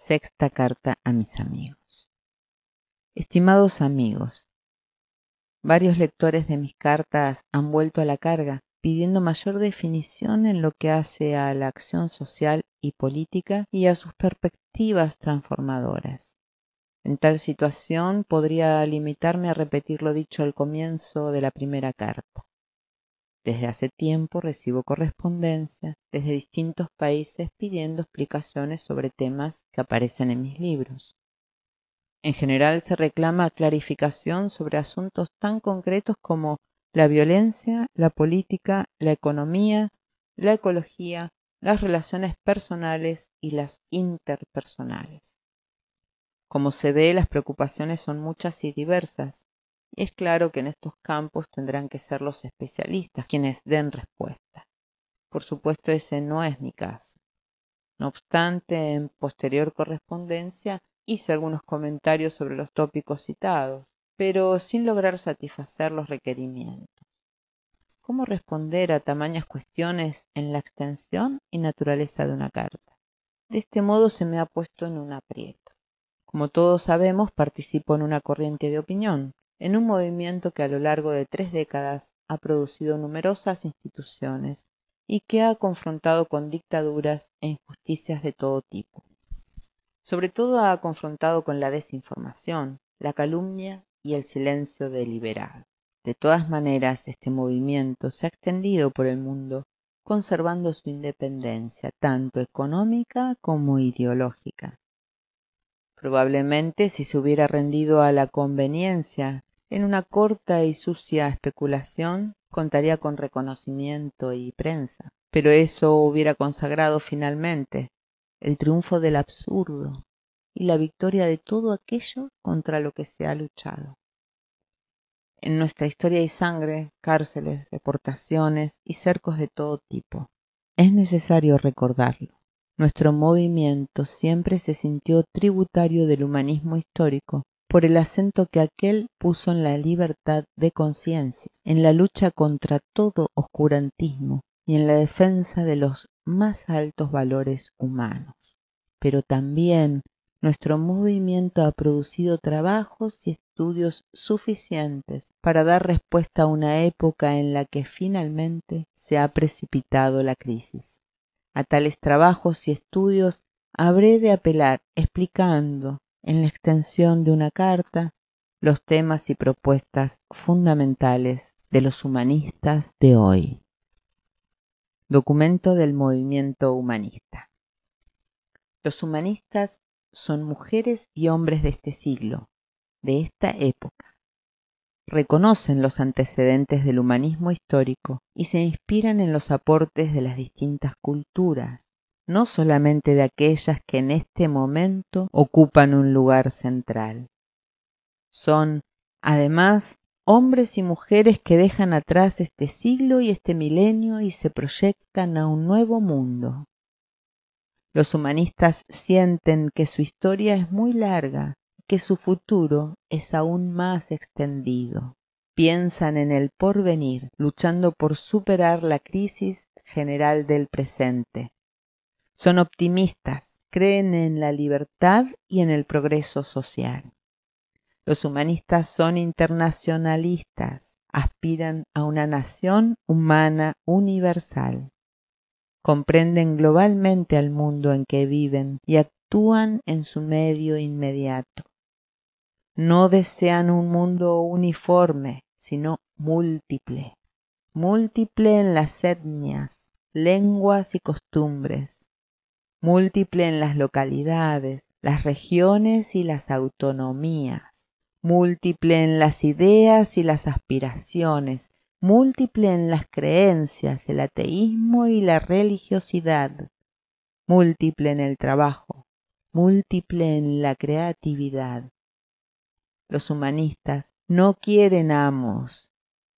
Sexta carta a mis amigos. Estimados amigos, varios lectores de mis cartas han vuelto a la carga pidiendo mayor definición en lo que hace a la acción social y política y a sus perspectivas transformadoras. En tal situación podría limitarme a repetir lo dicho al comienzo de la primera carta. Desde hace tiempo recibo correspondencia desde distintos países pidiendo explicaciones sobre temas que aparecen en mis libros. En general se reclama clarificación sobre asuntos tan concretos como la violencia, la política, la economía, la ecología, las relaciones personales y las interpersonales. Como se ve, las preocupaciones son muchas y diversas, es claro que en estos campos tendrán que ser los especialistas quienes den respuesta. Por supuesto, ese no es mi caso. No obstante, en posterior correspondencia hice algunos comentarios sobre los tópicos citados, pero sin lograr satisfacer los requerimientos. ¿Cómo responder a tamañas cuestiones en la extensión y naturaleza de una carta? De este modo se me ha puesto en un aprieto. Como todos sabemos, participo en una corriente de opinión, en un movimiento que a lo largo de tres décadas ha producido numerosas instituciones y que ha confrontado con dictaduras e injusticias de todo tipo. Sobre todo ha confrontado con la desinformación, la calumnia y el silencio deliberado. De todas maneras, este movimiento se ha extendido por el mundo, conservando su independencia tanto económica como ideológica. Probablemente si se hubiera rendido a la conveniencia en una corta y sucia especulación contaría con reconocimiento y prensa, pero eso hubiera consagrado finalmente el triunfo del absurdo y la victoria de todo aquello contra lo que se ha luchado. En nuestra historia hay sangre, cárceles, deportaciones y cercos de todo tipo. Es necesario recordarlo. Nuestro movimiento siempre se sintió tributario del humanismo histórico por el acento que aquel puso en la libertad de conciencia, en la lucha contra todo oscurantismo y en la defensa de los más altos valores humanos. Pero también nuestro movimiento ha producido trabajos y estudios suficientes para dar respuesta a una época en la que finalmente se ha precipitado la crisis. A tales trabajos y estudios habré de apelar explicando en la extensión de una carta los temas y propuestas fundamentales de los humanistas de hoy. Documento del movimiento humanista. Los humanistas son mujeres y hombres de este siglo, de esta época. Reconocen los antecedentes del humanismo histórico y se inspiran en los aportes de las distintas culturas, no solamente de aquellas que en este momento ocupan un lugar central. Son, además, hombres y mujeres que dejan atrás este siglo y este milenio y se proyectan a un nuevo mundo. Los humanistas sienten que su historia es muy larga, que su futuro es aún más extendido. Piensan en el porvenir, luchando por superar la crisis general del presente son optimistas, creen en la libertad y en el progreso social. Los humanistas son internacionalistas, aspiran a una nación humana universal. Comprenden globalmente al mundo en que viven y actúan en su medio inmediato. No desean un mundo uniforme, sino múltiple, múltiple en las etnias, lenguas y costumbres, múltiple en las localidades, las regiones y las autonomías, múltiple en las ideas y las aspiraciones, múltiple en las creencias, el ateísmo y la religiosidad, múltiple en el trabajo, múltiple en la creatividad. Los humanistas no quieren amos,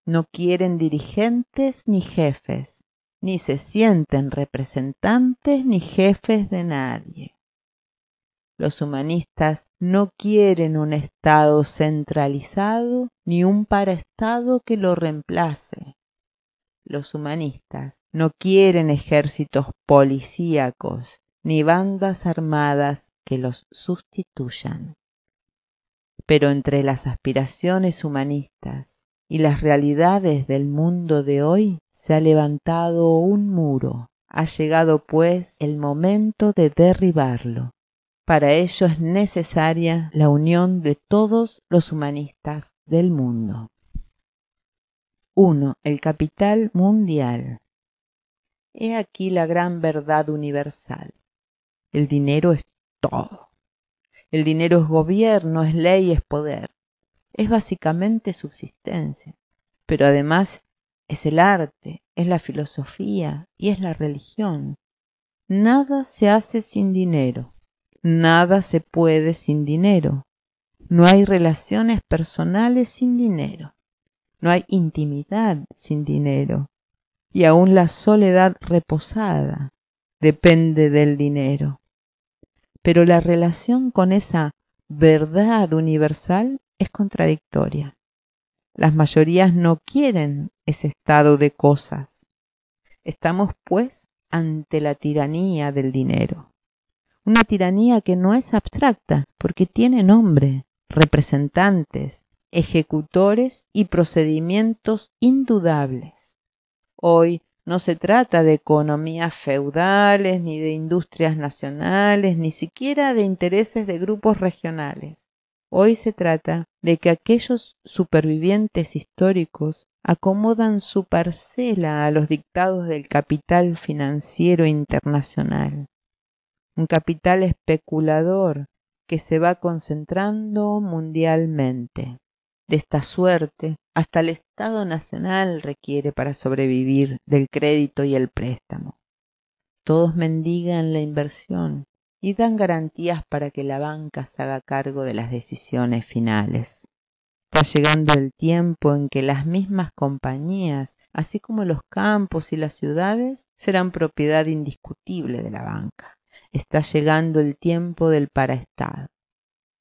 no quieren dirigentes ni jefes, ni se sienten representantes ni jefes de nadie. Los humanistas no quieren un Estado centralizado ni un paraestado que lo reemplace. Los humanistas no quieren ejércitos policíacos ni bandas armadas que los sustituyan. Pero entre las aspiraciones humanistas y las realidades del mundo de hoy se ha levantado un muro. Ha llegado pues el momento de derribarlo. Para ello es necesaria la unión de todos los humanistas del mundo. 1. El capital mundial. He aquí la gran verdad universal. El dinero es todo. El dinero es gobierno, es ley, es poder. Es básicamente subsistencia, pero además es el arte, es la filosofía y es la religión. Nada se hace sin dinero, nada se puede sin dinero. No hay relaciones personales sin dinero, no hay intimidad sin dinero, y aún la soledad reposada depende del dinero. Pero la relación con esa verdad universal es contradictoria. Las mayorías no quieren ese estado de cosas. Estamos, pues, ante la tiranía del dinero. Una tiranía que no es abstracta, porque tiene nombre, representantes, ejecutores y procedimientos indudables. Hoy no se trata de economías feudales, ni de industrias nacionales, ni siquiera de intereses de grupos regionales. Hoy se trata de que aquellos supervivientes históricos acomodan su parcela a los dictados del capital financiero internacional. Un capital especulador que se va concentrando mundialmente. De esta suerte, hasta el Estado Nacional requiere para sobrevivir del crédito y el préstamo. Todos mendigan la inversión y dan garantías para que la banca se haga cargo de las decisiones finales. Está llegando el tiempo en que las mismas compañías, así como los campos y las ciudades, serán propiedad indiscutible de la banca. Está llegando el tiempo del paraestado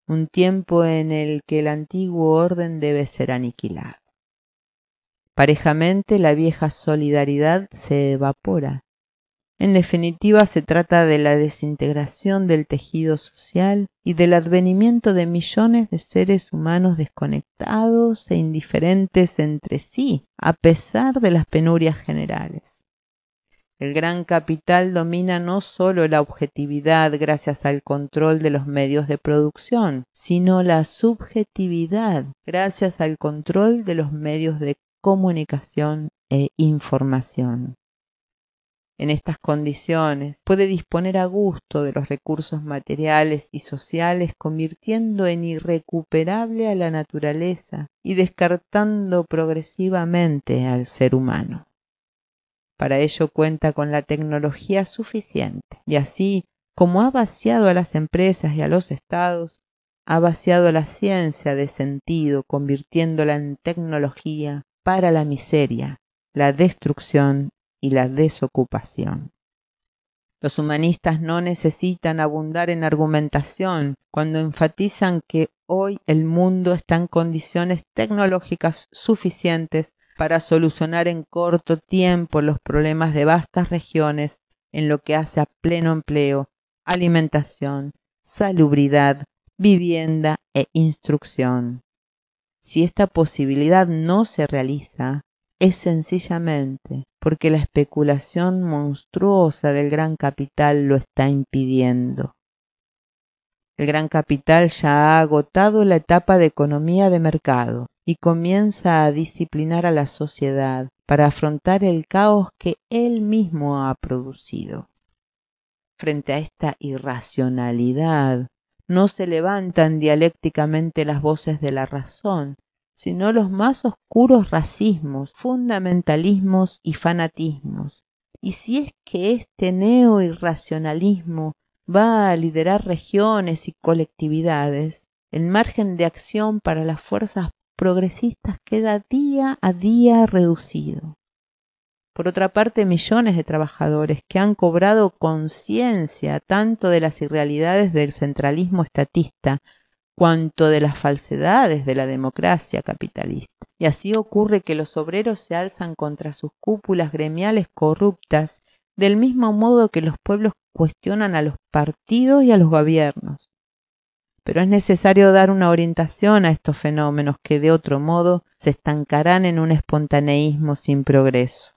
un tiempo en el que el antiguo orden debe ser aniquilado. Parejamente la vieja solidaridad se evapora. En definitiva se trata de la desintegración del tejido social y del advenimiento de millones de seres humanos desconectados e indiferentes entre sí, a pesar de las penurias generales. El gran capital domina no solo la objetividad gracias al control de los medios de producción, sino la subjetividad gracias al control de los medios de comunicación e información. En estas condiciones puede disponer a gusto de los recursos materiales y sociales, convirtiendo en irrecuperable a la naturaleza y descartando progresivamente al ser humano. Para ello cuenta con la tecnología suficiente. Y así como ha vaciado a las empresas y a los estados, ha vaciado a la ciencia de sentido, convirtiéndola en tecnología para la miseria, la destrucción y la desocupación. Los humanistas no necesitan abundar en argumentación cuando enfatizan que hoy el mundo está en condiciones tecnológicas suficientes para solucionar en corto tiempo los problemas de vastas regiones en lo que hace a pleno empleo, alimentación, salubridad, vivienda e instrucción. Si esta posibilidad no se realiza, es sencillamente porque la especulación monstruosa del gran capital lo está impidiendo. El gran capital ya ha agotado la etapa de economía de mercado y comienza a disciplinar a la sociedad para afrontar el caos que él mismo ha producido. Frente a esta irracionalidad, no se levantan dialécticamente las voces de la razón, sino los más oscuros racismos, fundamentalismos y fanatismos. Y si es que este neo-irracionalismo va a liderar regiones y colectividades, el margen de acción para las fuerzas progresistas queda día a día reducido. Por otra parte, millones de trabajadores que han cobrado conciencia tanto de las irrealidades del centralismo estatista cuanto de las falsedades de la democracia capitalista. Y así ocurre que los obreros se alzan contra sus cúpulas gremiales corruptas del mismo modo que los pueblos cuestionan a los partidos y a los gobiernos. Pero es necesario dar una orientación a estos fenómenos que de otro modo se estancarán en un espontaneísmo sin progreso.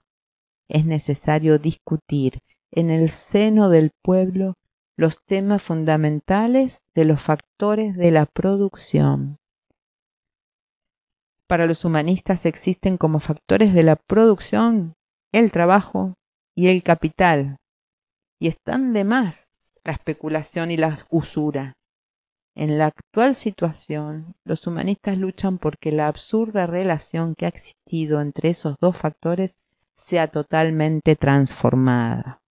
Es necesario discutir en el seno del pueblo los temas fundamentales de los factores de la producción. Para los humanistas existen como factores de la producción el trabajo y el capital, y están de más la especulación y la usura. En la actual situación, los humanistas luchan porque la absurda relación que ha existido entre esos dos factores sea totalmente transformada.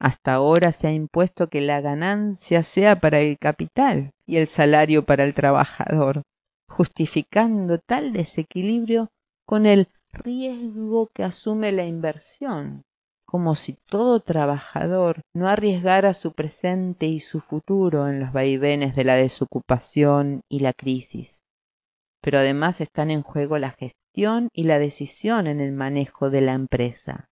Hasta ahora se ha impuesto que la ganancia sea para el capital y el salario para el trabajador, justificando tal desequilibrio con el riesgo que asume la inversión, como si todo trabajador no arriesgara su presente y su futuro en los vaivenes de la desocupación y la crisis. Pero además están en juego la gestión y la decisión en el manejo de la empresa.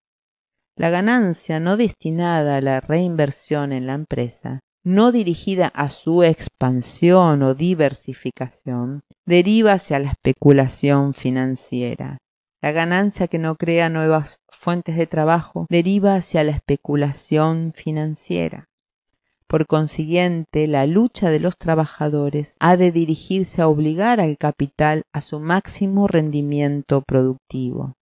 La ganancia no destinada a la reinversión en la empresa, no dirigida a su expansión o diversificación, deriva hacia la especulación financiera. La ganancia que no crea nuevas fuentes de trabajo deriva hacia la especulación financiera. Por consiguiente, la lucha de los trabajadores ha de dirigirse a obligar al capital a su máximo rendimiento productivo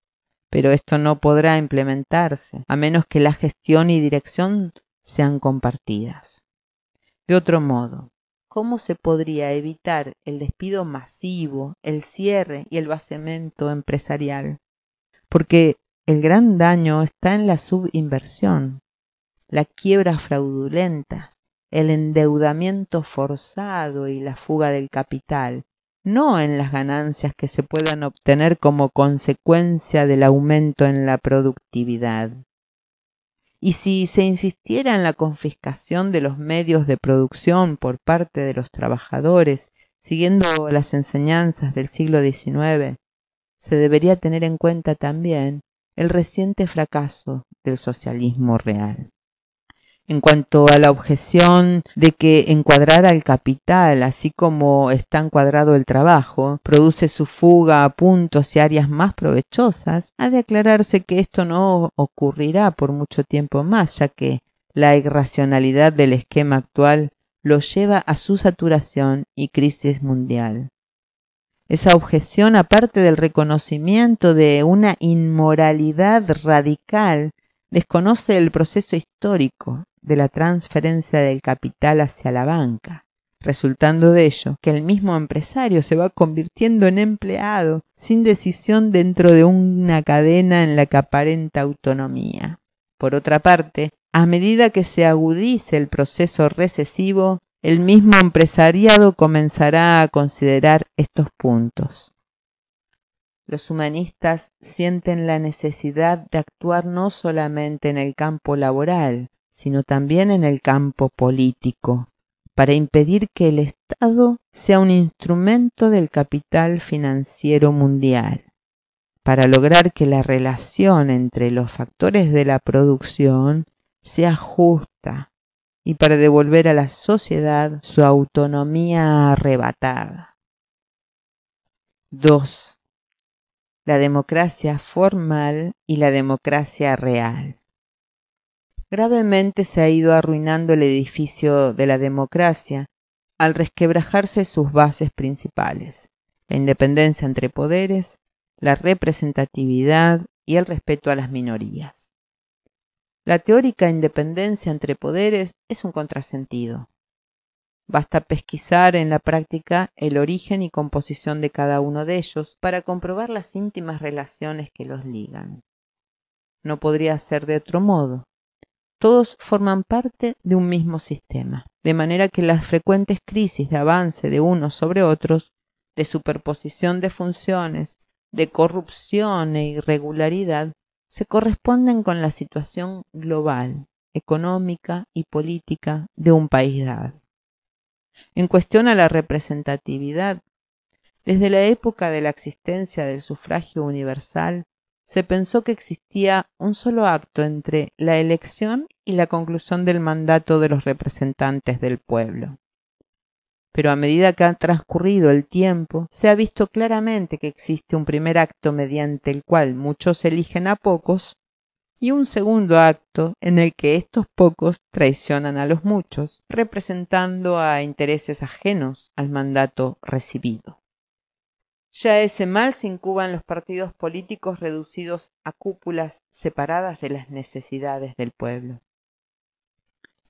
pero esto no podrá implementarse a menos que la gestión y dirección sean compartidas. De otro modo, ¿cómo se podría evitar el despido masivo, el cierre y el vaciamiento empresarial? Porque el gran daño está en la subinversión, la quiebra fraudulenta, el endeudamiento forzado y la fuga del capital, no en las ganancias que se puedan obtener como consecuencia del aumento en la productividad. Y si se insistiera en la confiscación de los medios de producción por parte de los trabajadores, siguiendo las enseñanzas del siglo XIX, se debería tener en cuenta también el reciente fracaso del socialismo real en cuanto a la objeción de que encuadrar al capital, así como está encuadrado el trabajo, produce su fuga a puntos y áreas más provechosas, ha de aclararse que esto no ocurrirá por mucho tiempo más, ya que la irracionalidad del esquema actual lo lleva a su saturación y crisis mundial. Esa objeción, aparte del reconocimiento de una inmoralidad radical, desconoce el proceso histórico de la transferencia del capital hacia la banca, resultando de ello que el mismo empresario se va convirtiendo en empleado sin decisión dentro de una cadena en la que aparenta autonomía. Por otra parte, a medida que se agudice el proceso recesivo, el mismo empresariado comenzará a considerar estos puntos. Los humanistas sienten la necesidad de actuar no solamente en el campo laboral, sino también en el campo político, para impedir que el Estado sea un instrumento del capital financiero mundial, para lograr que la relación entre los factores de la producción sea justa y para devolver a la sociedad su autonomía arrebatada. 2. La democracia formal y la democracia real. Gravemente se ha ido arruinando el edificio de la democracia al resquebrajarse sus bases principales, la independencia entre poderes, la representatividad y el respeto a las minorías. La teórica independencia entre poderes es un contrasentido. Basta pesquisar en la práctica el origen y composición de cada uno de ellos para comprobar las íntimas relaciones que los ligan. No podría ser de otro modo todos forman parte de un mismo sistema, de manera que las frecuentes crisis de avance de unos sobre otros, de superposición de funciones, de corrupción e irregularidad, se corresponden con la situación global, económica y política de un país dado. En cuestión a la representatividad, desde la época de la existencia del sufragio universal, se pensó que existía un solo acto entre la elección y la conclusión del mandato de los representantes del pueblo. Pero a medida que ha transcurrido el tiempo, se ha visto claramente que existe un primer acto mediante el cual muchos eligen a pocos y un segundo acto en el que estos pocos traicionan a los muchos, representando a intereses ajenos al mandato recibido. Ya ese mal se incuba los partidos políticos reducidos a cúpulas separadas de las necesidades del pueblo.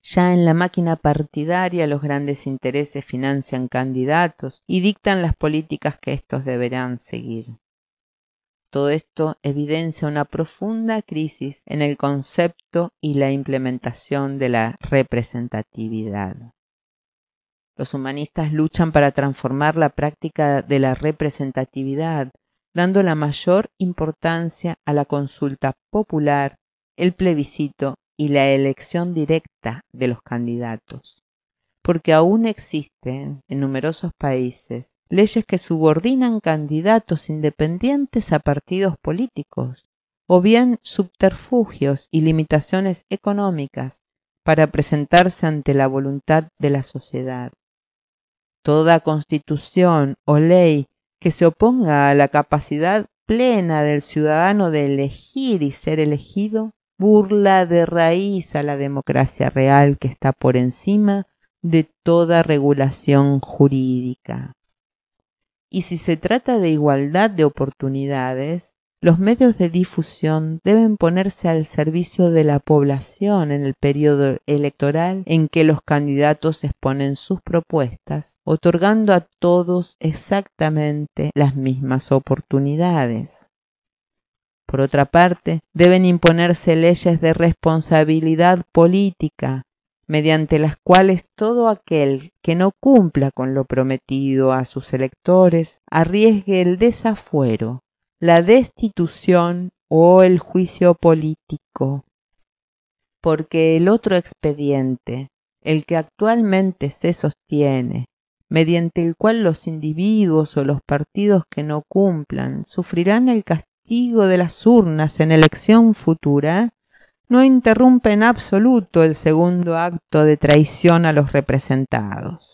Ya en la máquina partidaria los grandes intereses financian candidatos y dictan las políticas que éstos deberán seguir. Todo esto evidencia una profunda crisis en el concepto y la implementación de la representatividad. Los humanistas luchan para transformar la práctica de la representatividad, dando la mayor importancia a la consulta popular, el plebiscito y la elección directa de los candidatos. Porque aún existen en numerosos países leyes que subordinan candidatos independientes a partidos políticos, o bien subterfugios y limitaciones económicas para presentarse ante la voluntad de la sociedad. Toda constitución o ley que se oponga a la capacidad plena del ciudadano de elegir y ser elegido, burla de raíz a la democracia real que está por encima de toda regulación jurídica. Y si se trata de igualdad de oportunidades, los medios de difusión deben ponerse al servicio de la población en el periodo electoral en que los candidatos exponen sus propuestas, otorgando a todos exactamente las mismas oportunidades. Por otra parte, deben imponerse leyes de responsabilidad política, mediante las cuales todo aquel que no cumpla con lo prometido a sus electores arriesgue el desafuero la destitución o el juicio político. Porque el otro expediente, el que actualmente se sostiene, mediante el cual los individuos o los partidos que no cumplan sufrirán el castigo de las urnas en elección futura, no interrumpe en absoluto el segundo acto de traición a los representados.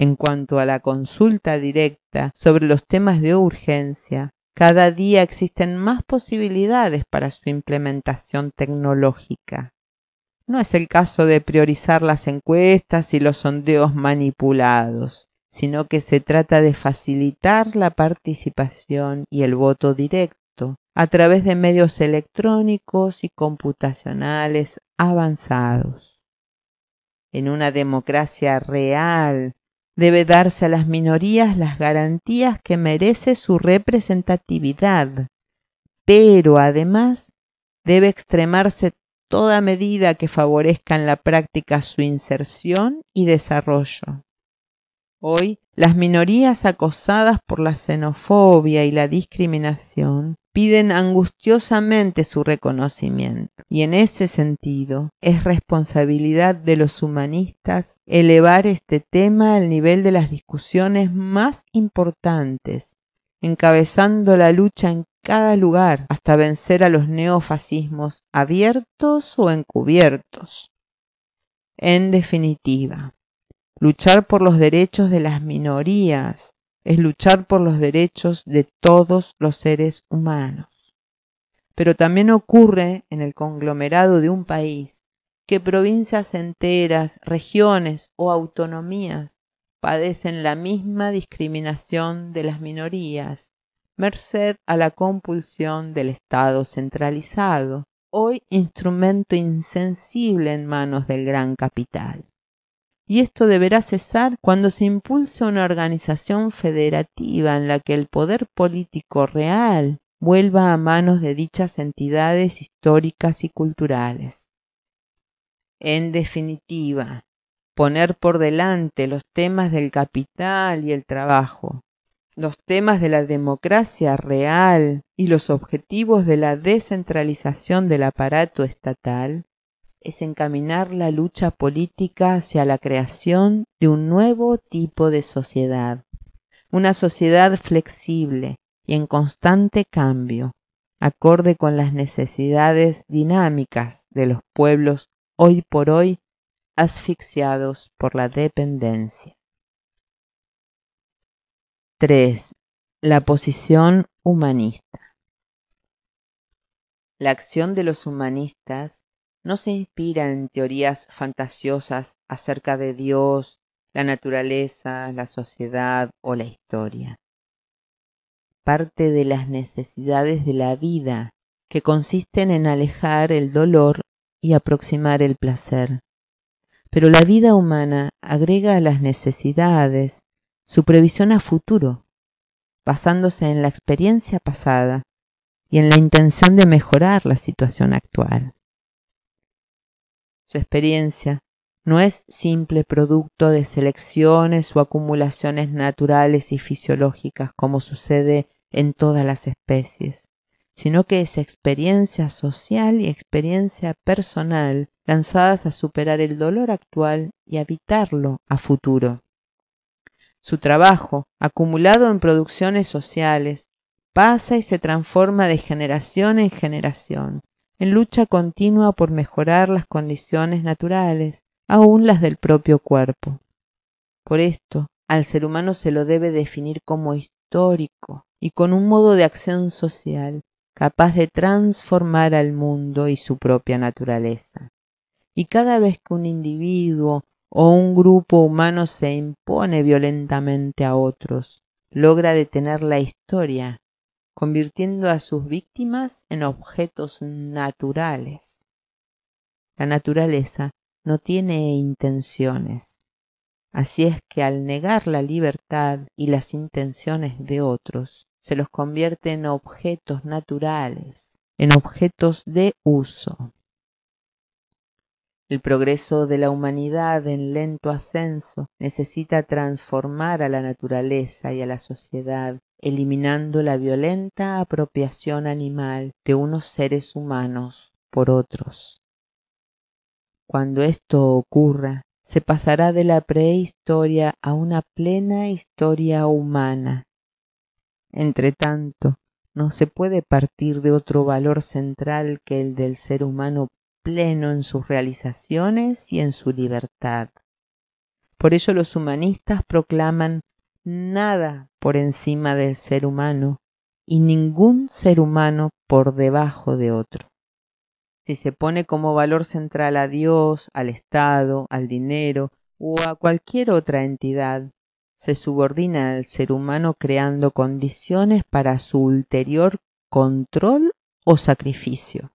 En cuanto a la consulta directa sobre los temas de urgencia, cada día existen más posibilidades para su implementación tecnológica. No es el caso de priorizar las encuestas y los sondeos manipulados, sino que se trata de facilitar la participación y el voto directo a través de medios electrónicos y computacionales avanzados. En una democracia real debe darse a las minorías las garantías que merece su representatividad, pero además debe extremarse toda medida que favorezca en la práctica su inserción y desarrollo. Hoy, las minorías acosadas por la xenofobia y la discriminación piden angustiosamente su reconocimiento. Y en ese sentido, es responsabilidad de los humanistas elevar este tema al nivel de las discusiones más importantes, encabezando la lucha en cada lugar hasta vencer a los neofascismos abiertos o encubiertos. En definitiva, luchar por los derechos de las minorías es luchar por los derechos de todos los seres humanos. Pero también ocurre en el conglomerado de un país que provincias enteras, regiones o autonomías padecen la misma discriminación de las minorías, merced a la compulsión del Estado centralizado, hoy instrumento insensible en manos del gran capital y esto deberá cesar cuando se impulse una organización federativa en la que el poder político real vuelva a manos de dichas entidades históricas y culturales. En definitiva, poner por delante los temas del capital y el trabajo, los temas de la democracia real y los objetivos de la descentralización del aparato estatal es encaminar la lucha política hacia la creación de un nuevo tipo de sociedad, una sociedad flexible y en constante cambio, acorde con las necesidades dinámicas de los pueblos hoy por hoy asfixiados por la dependencia. 3. La posición humanista. La acción de los humanistas no se inspira en teorías fantasiosas acerca de Dios, la naturaleza, la sociedad o la historia. Parte de las necesidades de la vida que consisten en alejar el dolor y aproximar el placer. Pero la vida humana agrega a las necesidades su previsión a futuro, basándose en la experiencia pasada y en la intención de mejorar la situación actual. Su experiencia no es simple producto de selecciones o acumulaciones naturales y fisiológicas como sucede en todas las especies, sino que es experiencia social y experiencia personal lanzadas a superar el dolor actual y evitarlo a futuro. Su trabajo, acumulado en producciones sociales, pasa y se transforma de generación en generación, en lucha continua por mejorar las condiciones naturales, aun las del propio cuerpo. Por esto, al ser humano se lo debe definir como histórico y con un modo de acción social capaz de transformar al mundo y su propia naturaleza. Y cada vez que un individuo o un grupo humano se impone violentamente a otros, logra detener la historia convirtiendo a sus víctimas en objetos naturales. La naturaleza no tiene intenciones. Así es que al negar la libertad y las intenciones de otros, se los convierte en objetos naturales, en objetos de uso. El progreso de la humanidad en lento ascenso necesita transformar a la naturaleza y a la sociedad eliminando la violenta apropiación animal de unos seres humanos por otros. Cuando esto ocurra, se pasará de la prehistoria a una plena historia humana. Entretanto, no se puede partir de otro valor central que el del ser humano pleno en sus realizaciones y en su libertad. Por ello los humanistas proclaman nada por encima del ser humano y ningún ser humano por debajo de otro. Si se pone como valor central a Dios, al Estado, al dinero o a cualquier otra entidad, se subordina al ser humano creando condiciones para su ulterior control o sacrificio.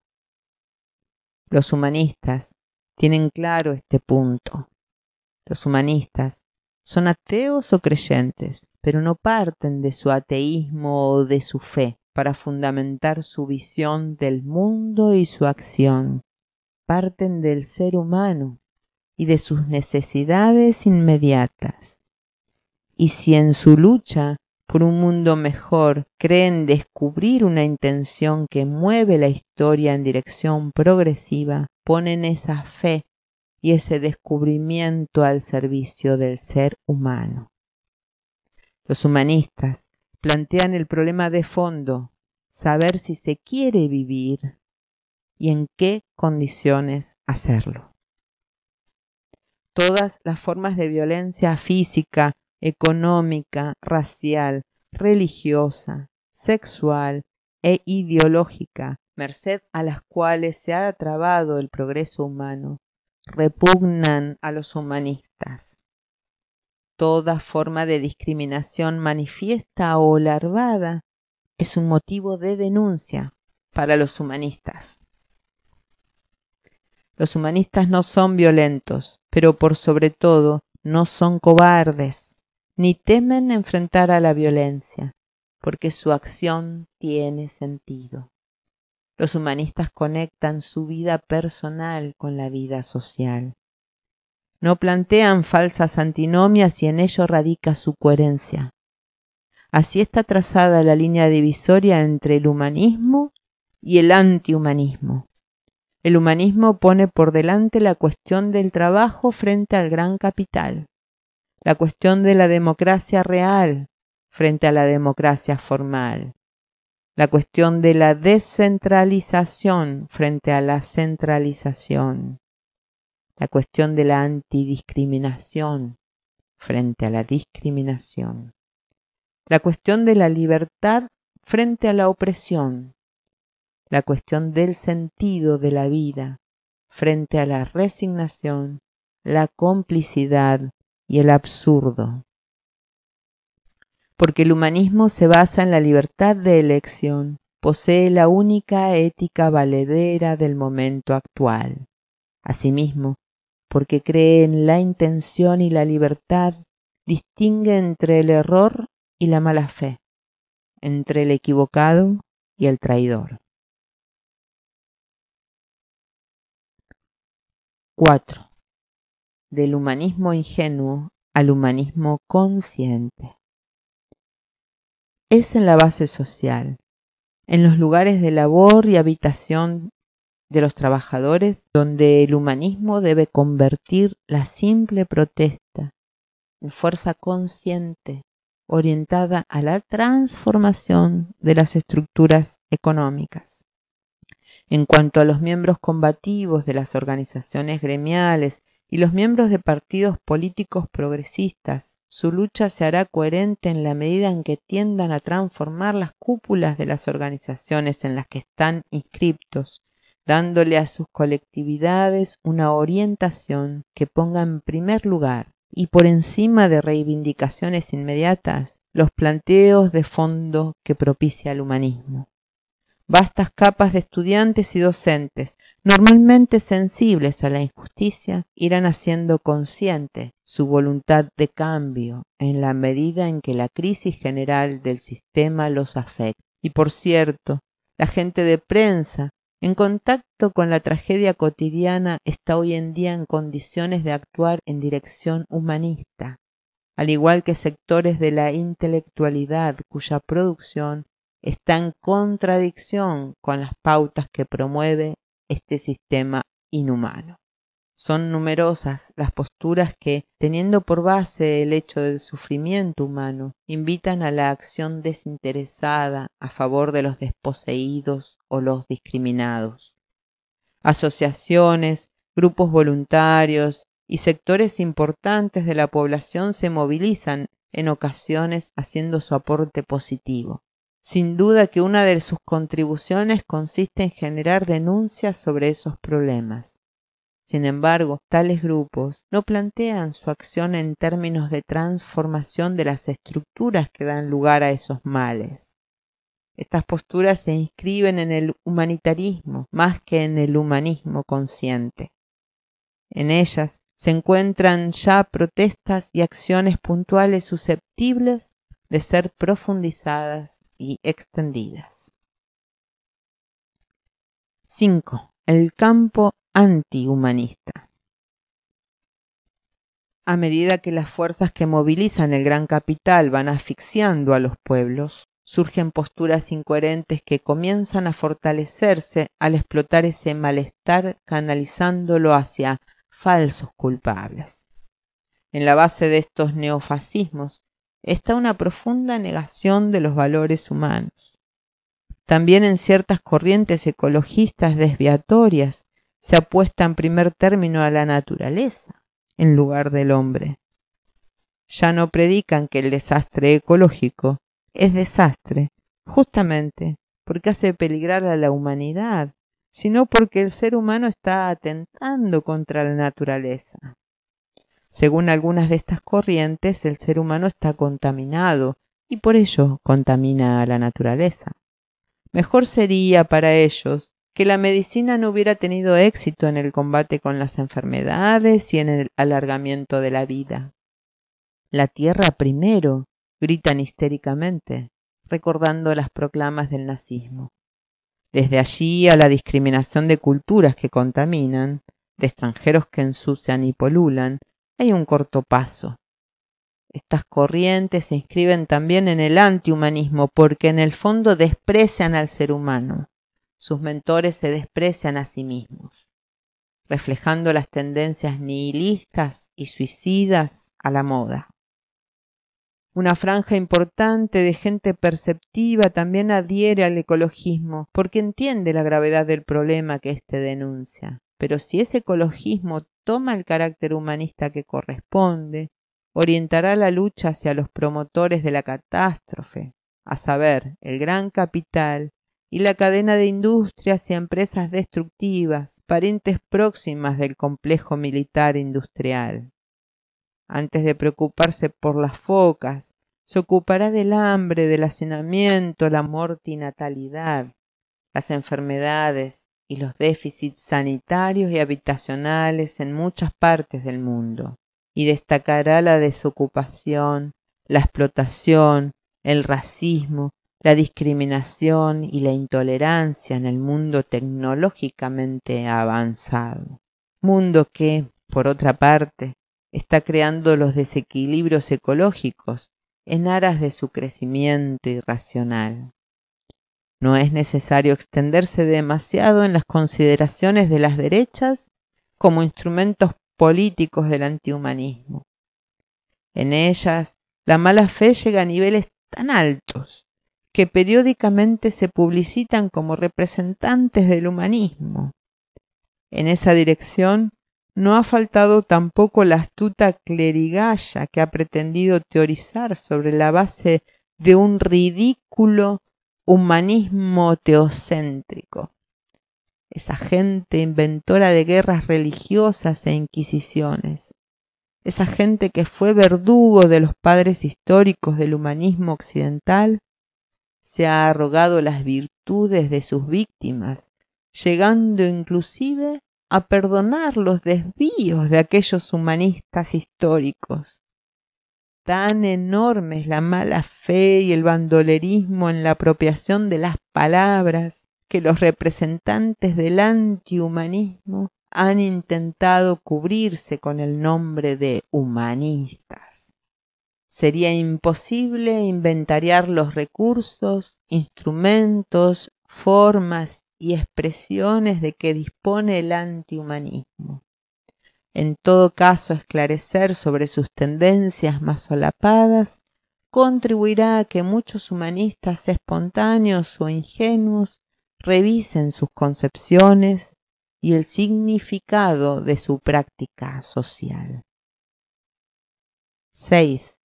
Los humanistas tienen claro este punto. Los humanistas son ateos o creyentes, pero no parten de su ateísmo o de su fe para fundamentar su visión del mundo y su acción. Parten del ser humano y de sus necesidades inmediatas. Y si en su lucha por un mundo mejor creen descubrir una intención que mueve la historia en dirección progresiva, ponen esa fe y ese descubrimiento al servicio del ser humano. Los humanistas plantean el problema de fondo, saber si se quiere vivir y en qué condiciones hacerlo. Todas las formas de violencia física, económica, racial, religiosa, sexual e ideológica, merced a las cuales se ha trabado el progreso humano, repugnan a los humanistas. Toda forma de discriminación manifiesta o larvada es un motivo de denuncia para los humanistas. Los humanistas no son violentos, pero por sobre todo no son cobardes, ni temen enfrentar a la violencia, porque su acción tiene sentido. Los humanistas conectan su vida personal con la vida social. No plantean falsas antinomias y en ello radica su coherencia. Así está trazada la línea divisoria entre el humanismo y el antihumanismo. El humanismo pone por delante la cuestión del trabajo frente al gran capital, la cuestión de la democracia real frente a la democracia formal, la cuestión de la descentralización frente a la centralización, la cuestión de la antidiscriminación frente a la discriminación, la cuestión de la libertad frente a la opresión, la cuestión del sentido de la vida frente a la resignación, la complicidad y el absurdo porque el humanismo se basa en la libertad de elección, posee la única ética valedera del momento actual. Asimismo, porque cree en la intención y la libertad, distingue entre el error y la mala fe, entre el equivocado y el traidor. 4. Del humanismo ingenuo al humanismo consciente es en la base social, en los lugares de labor y habitación de los trabajadores, donde el humanismo debe convertir la simple protesta en fuerza consciente orientada a la transformación de las estructuras económicas. En cuanto a los miembros combativos de las organizaciones gremiales y los miembros de partidos políticos progresistas. Su lucha se hará coherente en la medida en que tiendan a transformar las cúpulas de las organizaciones en las que están inscriptos, dándole a sus colectividades una orientación que ponga en primer lugar y por encima de reivindicaciones inmediatas los planteos de fondo que propicia el humanismo vastas capas de estudiantes y docentes, normalmente sensibles a la injusticia, irán haciendo consciente su voluntad de cambio en la medida en que la crisis general del sistema los afecta. Y por cierto, la gente de prensa, en contacto con la tragedia cotidiana, está hoy en día en condiciones de actuar en dirección humanista, al igual que sectores de la intelectualidad cuya producción está en contradicción con las pautas que promueve este sistema inhumano. Son numerosas las posturas que, teniendo por base el hecho del sufrimiento humano, invitan a la acción desinteresada a favor de los desposeídos o los discriminados. Asociaciones, grupos voluntarios y sectores importantes de la población se movilizan en ocasiones haciendo su aporte positivo. Sin duda que una de sus contribuciones consiste en generar denuncias sobre esos problemas. Sin embargo, tales grupos no plantean su acción en términos de transformación de las estructuras que dan lugar a esos males. Estas posturas se inscriben en el humanitarismo más que en el humanismo consciente. En ellas se encuentran ya protestas y acciones puntuales susceptibles de ser profundizadas y extendidas. 5. El campo antihumanista. A medida que las fuerzas que movilizan el gran capital van asfixiando a los pueblos, surgen posturas incoherentes que comienzan a fortalecerse al explotar ese malestar canalizándolo hacia falsos culpables. En la base de estos neofascismos está una profunda negación de los valores humanos. También en ciertas corrientes ecologistas desviatorias se apuesta en primer término a la naturaleza en lugar del hombre. Ya no predican que el desastre ecológico es desastre justamente porque hace peligrar a la humanidad, sino porque el ser humano está atentando contra la naturaleza. Según algunas de estas corrientes, el ser humano está contaminado y por ello contamina a la naturaleza. Mejor sería para ellos que la medicina no hubiera tenido éxito en el combate con las enfermedades y en el alargamiento de la vida. La tierra primero, gritan histéricamente, recordando las proclamas del nazismo. Desde allí a la discriminación de culturas que contaminan, de extranjeros que ensucian y polulan, hay un corto paso. Estas corrientes se inscriben también en el antihumanismo porque en el fondo desprecian al ser humano. Sus mentores se desprecian a sí mismos, reflejando las tendencias nihilistas y suicidas a la moda. Una franja importante de gente perceptiva también adhiere al ecologismo porque entiende la gravedad del problema que éste denuncia. Pero si ese ecologismo toma el carácter humanista que corresponde, orientará la lucha hacia los promotores de la catástrofe, a saber, el gran capital y la cadena de industrias y empresas destructivas, parientes próximas del complejo militar industrial. Antes de preocuparse por las focas, se ocupará del hambre, del hacinamiento, la mortinatalidad, las enfermedades y los déficits sanitarios y habitacionales en muchas partes del mundo, y destacará la desocupación, la explotación, el racismo, la discriminación y la intolerancia en el mundo tecnológicamente avanzado. Mundo que, por otra parte, está creando los desequilibrios ecológicos en aras de su crecimiento irracional. No es necesario extenderse demasiado en las consideraciones de las derechas como instrumentos políticos del antihumanismo. En ellas, la mala fe llega a niveles tan altos que periódicamente se publicitan como representantes del humanismo. En esa dirección no ha faltado tampoco la astuta clerigalla que ha pretendido teorizar sobre la base de un ridículo humanismo teocéntrico. Esa gente inventora de guerras religiosas e inquisiciones. Esa gente que fue verdugo de los padres históricos del humanismo occidental, se ha arrogado las virtudes de sus víctimas, llegando inclusive a perdonar los desvíos de aquellos humanistas históricos. Tan enorme es la mala fe y el bandolerismo en la apropiación de las palabras que los representantes del antihumanismo han intentado cubrirse con el nombre de humanistas. Sería imposible inventariar los recursos, instrumentos, formas y expresiones de que dispone el antihumanismo. En todo caso, esclarecer sobre sus tendencias más solapadas contribuirá a que muchos humanistas espontáneos o ingenuos revisen sus concepciones y el significado de su práctica social. 6.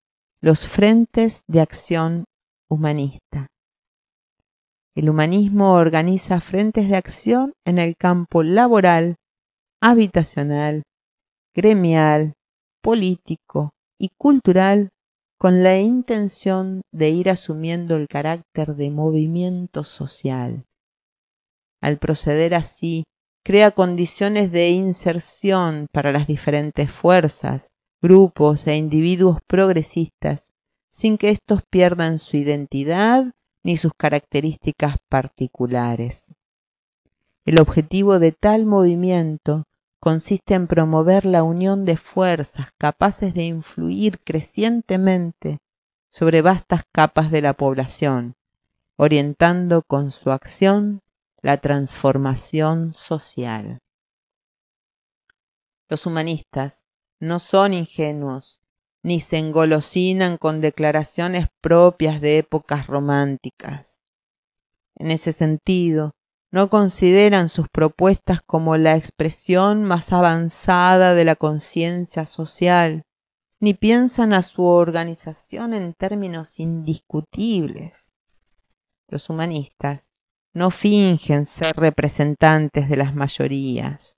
Los frentes de acción humanista. El humanismo organiza frentes de acción en el campo laboral, habitacional, gremial, político y cultural con la intención de ir asumiendo el carácter de movimiento social. Al proceder así, crea condiciones de inserción para las diferentes fuerzas, grupos e individuos progresistas, sin que éstos pierdan su identidad ni sus características particulares. El objetivo de tal movimiento consiste en promover la unión de fuerzas capaces de influir crecientemente sobre vastas capas de la población, orientando con su acción la transformación social. Los humanistas no son ingenuos ni se engolosinan con declaraciones propias de épocas románticas. En ese sentido, no consideran sus propuestas como la expresión más avanzada de la conciencia social, ni piensan a su organización en términos indiscutibles. Los humanistas no fingen ser representantes de las mayorías.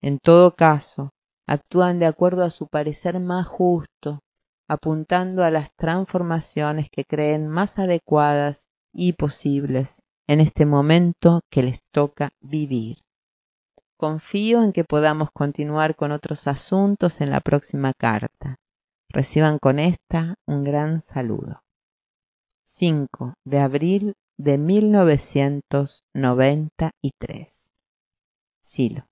En todo caso, actúan de acuerdo a su parecer más justo, apuntando a las transformaciones que creen más adecuadas y posibles en este momento que les toca vivir. Confío en que podamos continuar con otros asuntos en la próxima carta. Reciban con esta un gran saludo. 5 de abril de 1993. Silo.